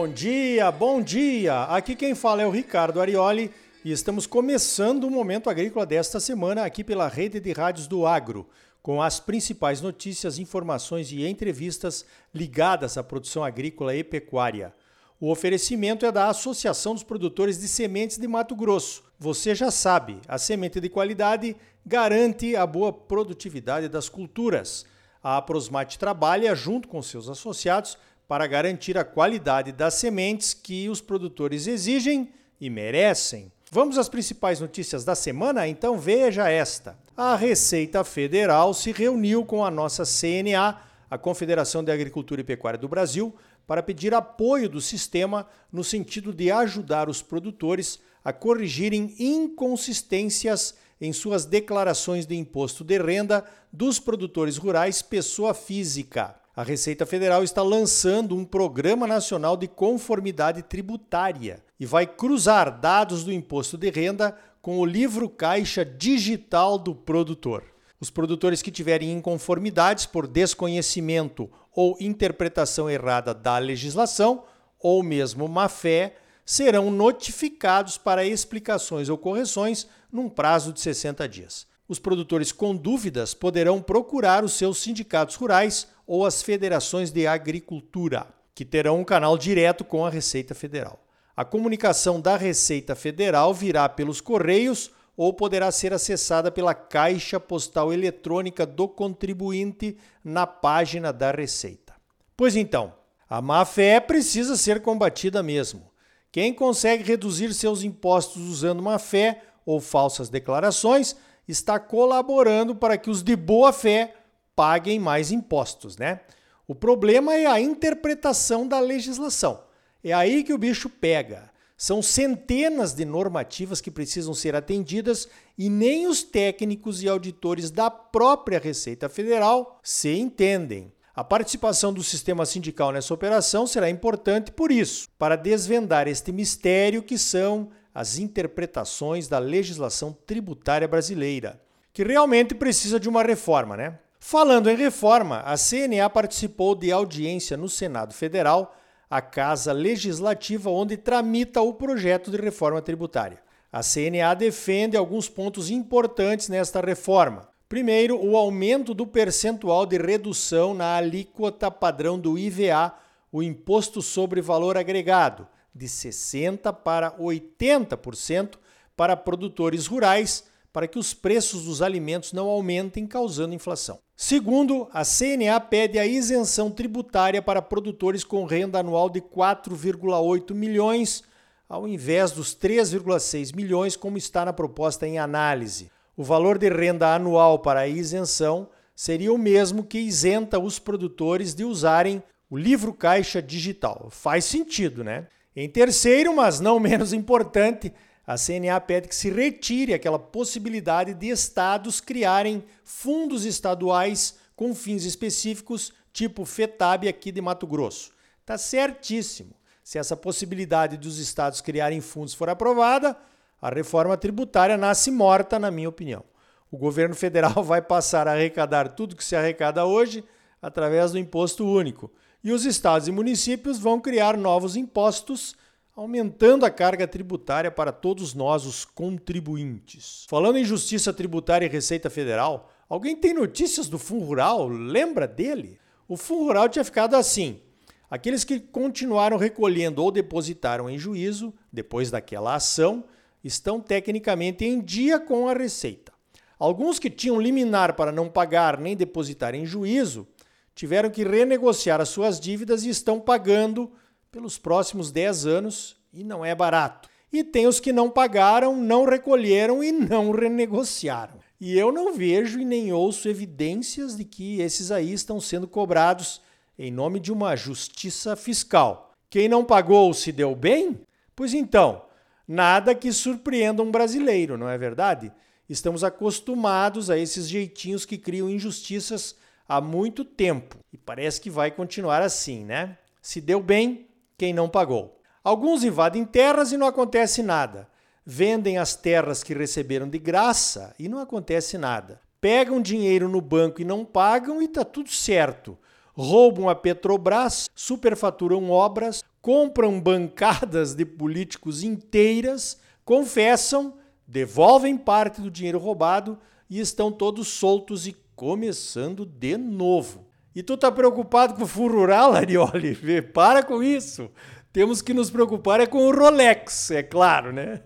Bom dia, bom dia! Aqui quem fala é o Ricardo Arioli e estamos começando o Momento Agrícola desta semana aqui pela Rede de Rádios do Agro, com as principais notícias, informações e entrevistas ligadas à produção agrícola e pecuária. O oferecimento é da Associação dos Produtores de Sementes de Mato Grosso. Você já sabe, a semente de qualidade garante a boa produtividade das culturas. A Aprosmate trabalha junto com seus associados para garantir a qualidade das sementes que os produtores exigem e merecem. Vamos às principais notícias da semana? Então veja esta. A Receita Federal se reuniu com a nossa CNA, a Confederação de Agricultura e Pecuária do Brasil, para pedir apoio do sistema no sentido de ajudar os produtores a corrigirem inconsistências em suas declarações de imposto de renda dos produtores rurais pessoa física a Receita Federal está lançando um Programa Nacional de Conformidade Tributária e vai cruzar dados do imposto de renda com o livro caixa digital do produtor. Os produtores que tiverem inconformidades por desconhecimento ou interpretação errada da legislação, ou mesmo má fé, serão notificados para explicações ou correções num prazo de 60 dias. Os produtores com dúvidas poderão procurar os seus sindicatos rurais ou as federações de agricultura, que terão um canal direto com a Receita Federal. A comunicação da Receita Federal virá pelos correios ou poderá ser acessada pela caixa postal eletrônica do contribuinte na página da Receita. Pois então, a má-fé precisa ser combatida mesmo. Quem consegue reduzir seus impostos usando má-fé ou falsas declarações está colaborando para que os de boa fé paguem mais impostos, né? O problema é a interpretação da legislação. É aí que o bicho pega. São centenas de normativas que precisam ser atendidas e nem os técnicos e auditores da própria Receita Federal se entendem. A participação do sistema sindical nessa operação será importante por isso, para desvendar este mistério que são as interpretações da legislação tributária brasileira, que realmente precisa de uma reforma, né? Falando em reforma, a CNA participou de audiência no Senado Federal, a casa legislativa onde tramita o projeto de reforma tributária. A CNA defende alguns pontos importantes nesta reforma. Primeiro, o aumento do percentual de redução na alíquota padrão do IVA, o Imposto sobre Valor Agregado, de 60% para 80% para produtores rurais para que os preços dos alimentos não aumentem, causando inflação. Segundo, a CNA pede a isenção tributária para produtores com renda anual de 4,8 milhões, ao invés dos 3,6 milhões, como está na proposta em análise. O valor de renda anual para a isenção seria o mesmo que isenta os produtores de usarem o livro caixa digital. Faz sentido, né? Em terceiro, mas não menos importante, a CNA pede que se retire aquela possibilidade de estados criarem fundos estaduais com fins específicos, tipo FETAB aqui de Mato Grosso. Tá certíssimo. Se essa possibilidade dos estados criarem fundos for aprovada, a reforma tributária nasce morta, na minha opinião. O governo federal vai passar a arrecadar tudo que se arrecada hoje através do imposto único. E os estados e municípios vão criar novos impostos aumentando a carga tributária para todos nós, os contribuintes. Falando em justiça tributária e Receita Federal, alguém tem notícias do Fundo Rural? Lembra dele? O Fundo Rural tinha ficado assim. Aqueles que continuaram recolhendo ou depositaram em juízo, depois daquela ação, estão tecnicamente em dia com a Receita. Alguns que tinham liminar para não pagar nem depositar em juízo tiveram que renegociar as suas dívidas e estão pagando pelos próximos 10 anos e não é barato. E tem os que não pagaram, não recolheram e não renegociaram. E eu não vejo e nem ouço evidências de que esses aí estão sendo cobrados em nome de uma justiça fiscal. Quem não pagou se deu bem? Pois então, nada que surpreenda um brasileiro, não é verdade? Estamos acostumados a esses jeitinhos que criam injustiças há muito tempo e parece que vai continuar assim, né? Se deu bem, quem não pagou. Alguns invadem terras e não acontece nada. Vendem as terras que receberam de graça e não acontece nada. Pegam dinheiro no banco e não pagam e está tudo certo. Roubam a Petrobras, superfaturam obras, compram bancadas de políticos inteiras, confessam, devolvem parte do dinheiro roubado e estão todos soltos e começando de novo. E tu tá preocupado com o fundo rural, Arioli? Para com isso. Temos que nos preocupar é com o Rolex, é claro, né?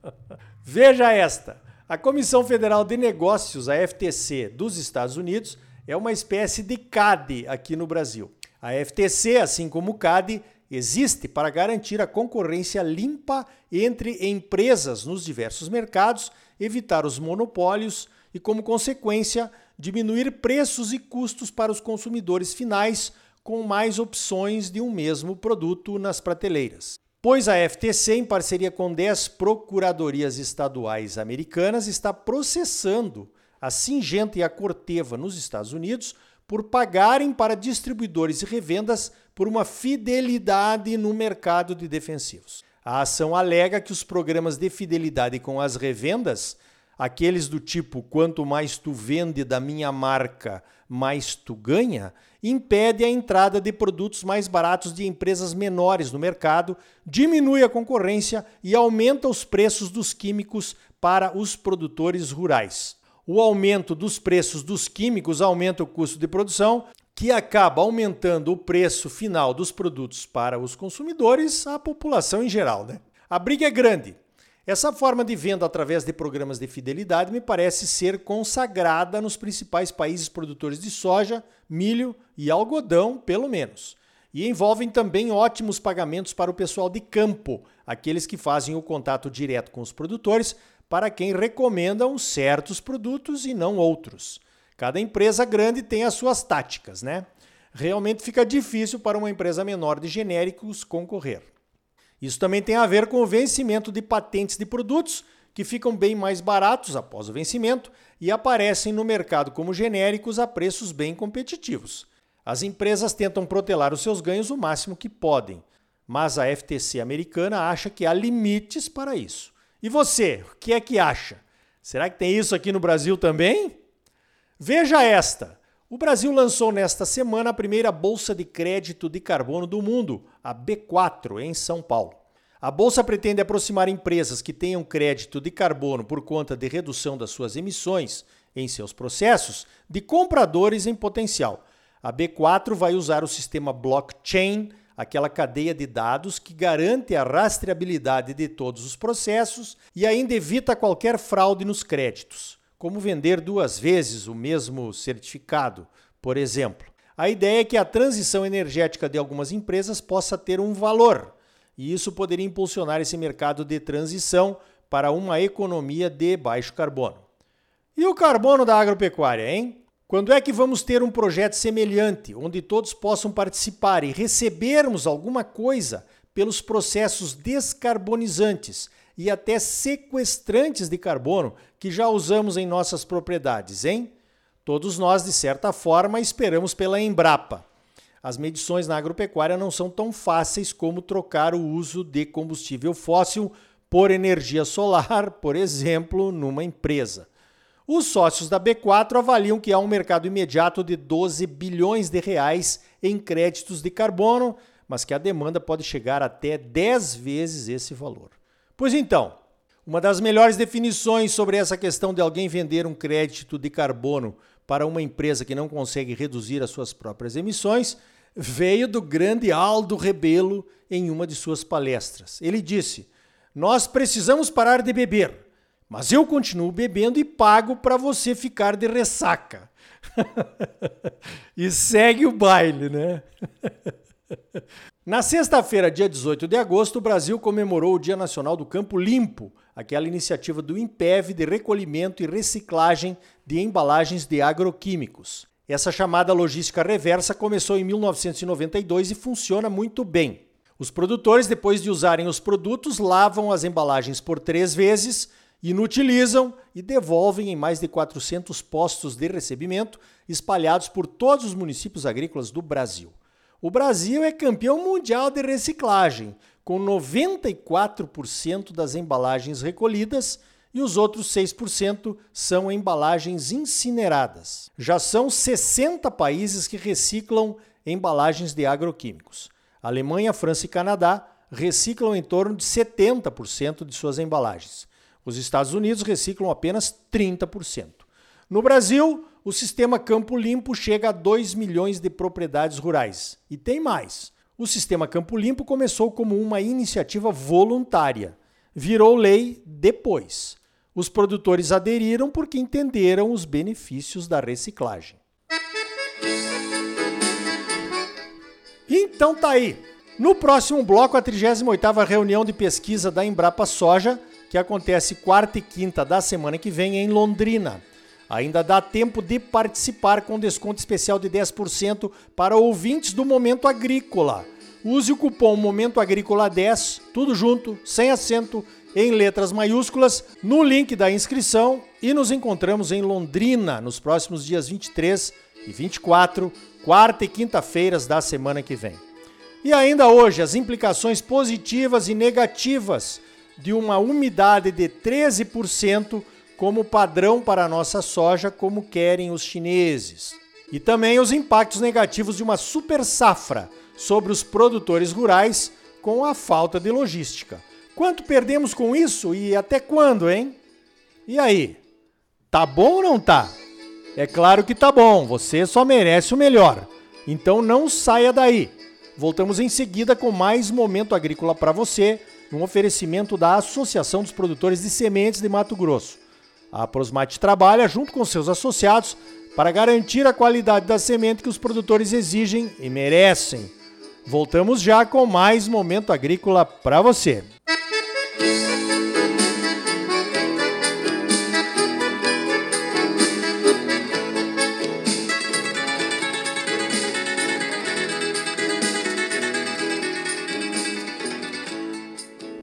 Veja esta. A Comissão Federal de Negócios, a FTC, dos Estados Unidos, é uma espécie de CAD aqui no Brasil. A FTC, assim como o CAD, existe para garantir a concorrência limpa entre empresas nos diversos mercados, evitar os monopólios e, como consequência, diminuir preços e custos para os consumidores finais com mais opções de um mesmo produto nas prateleiras. Pois a FTC, em parceria com 10 procuradorias estaduais americanas, está processando a Singenta e a Corteva nos Estados Unidos por pagarem para distribuidores e revendas por uma fidelidade no mercado de defensivos. A ação alega que os programas de fidelidade com as revendas, aqueles do tipo quanto mais tu vende da minha marca, mais tu ganha, impede a entrada de produtos mais baratos de empresas menores no mercado, diminui a concorrência e aumenta os preços dos químicos para os produtores rurais o aumento dos preços dos químicos aumenta o custo de produção, que acaba aumentando o preço final dos produtos para os consumidores, a população em geral. Né? A briga é grande. Essa forma de venda através de programas de fidelidade me parece ser consagrada nos principais países produtores de soja, milho e algodão, pelo menos. E envolvem também ótimos pagamentos para o pessoal de campo, aqueles que fazem o contato direto com os produtores, para quem recomendam certos produtos e não outros. Cada empresa grande tem as suas táticas, né? Realmente fica difícil para uma empresa menor de genéricos concorrer. Isso também tem a ver com o vencimento de patentes de produtos que ficam bem mais baratos após o vencimento e aparecem no mercado como genéricos a preços bem competitivos. As empresas tentam protelar os seus ganhos o máximo que podem, mas a FTC americana acha que há limites para isso. E você, o que é que acha? Será que tem isso aqui no Brasil também? Veja esta. O Brasil lançou nesta semana a primeira bolsa de crédito de carbono do mundo, a B4, em São Paulo. A bolsa pretende aproximar empresas que tenham crédito de carbono por conta de redução das suas emissões em seus processos de compradores em potencial. A B4 vai usar o sistema blockchain aquela cadeia de dados que garante a rastreabilidade de todos os processos e ainda evita qualquer fraude nos créditos, como vender duas vezes o mesmo certificado, por exemplo. A ideia é que a transição energética de algumas empresas possa ter um valor, e isso poderia impulsionar esse mercado de transição para uma economia de baixo carbono. E o carbono da agropecuária, hein? Quando é que vamos ter um projeto semelhante, onde todos possam participar e recebermos alguma coisa pelos processos descarbonizantes e até sequestrantes de carbono que já usamos em nossas propriedades, hein? Todos nós, de certa forma, esperamos pela Embrapa. As medições na agropecuária não são tão fáceis como trocar o uso de combustível fóssil por energia solar, por exemplo, numa empresa. Os sócios da B4 avaliam que há um mercado imediato de 12 bilhões de reais em créditos de carbono, mas que a demanda pode chegar até 10 vezes esse valor. Pois então, uma das melhores definições sobre essa questão de alguém vender um crédito de carbono para uma empresa que não consegue reduzir as suas próprias emissões veio do grande Aldo Rebelo em uma de suas palestras. Ele disse: Nós precisamos parar de beber. Mas eu continuo bebendo e pago para você ficar de ressaca. e segue o baile, né? Na sexta-feira, dia 18 de agosto, o Brasil comemorou o Dia Nacional do Campo Limpo, aquela iniciativa do IMPEV de recolhimento e reciclagem de embalagens de agroquímicos. Essa chamada logística reversa começou em 1992 e funciona muito bem. Os produtores, depois de usarem os produtos, lavam as embalagens por três vezes inutilizam e devolvem em mais de 400 postos de recebimento espalhados por todos os municípios agrícolas do Brasil. O Brasil é campeão mundial de reciclagem, com 94% das embalagens recolhidas e os outros 6% são embalagens incineradas. Já são 60 países que reciclam embalagens de agroquímicos. Alemanha, França e Canadá reciclam em torno de 70% de suas embalagens. Os Estados Unidos reciclam apenas 30%. No Brasil, o sistema Campo Limpo chega a 2 milhões de propriedades rurais. E tem mais. O sistema Campo Limpo começou como uma iniciativa voluntária. Virou lei depois. Os produtores aderiram porque entenderam os benefícios da reciclagem. Então tá aí. No próximo bloco, a 38ª reunião de pesquisa da Embrapa Soja, que acontece quarta e quinta da semana que vem em Londrina. Ainda dá tempo de participar com desconto especial de 10% para ouvintes do Momento Agrícola. Use o cupom Momento Agrícola 10, tudo junto, sem acento, em letras maiúsculas, no link da inscrição e nos encontramos em Londrina nos próximos dias 23 e 24, quarta e quinta-feiras da semana que vem. E ainda hoje, as implicações positivas e negativas de uma umidade de 13% como padrão para a nossa soja, como querem os chineses. E também os impactos negativos de uma super safra sobre os produtores rurais com a falta de logística. Quanto perdemos com isso e até quando, hein? E aí? Tá bom ou não tá? É claro que tá bom, você só merece o melhor. Então não saia daí. Voltamos em seguida com mais momento agrícola para você, um oferecimento da Associação dos Produtores de Sementes de Mato Grosso. A Prosmate trabalha junto com seus associados para garantir a qualidade da semente que os produtores exigem e merecem. Voltamos já com mais momento agrícola para você.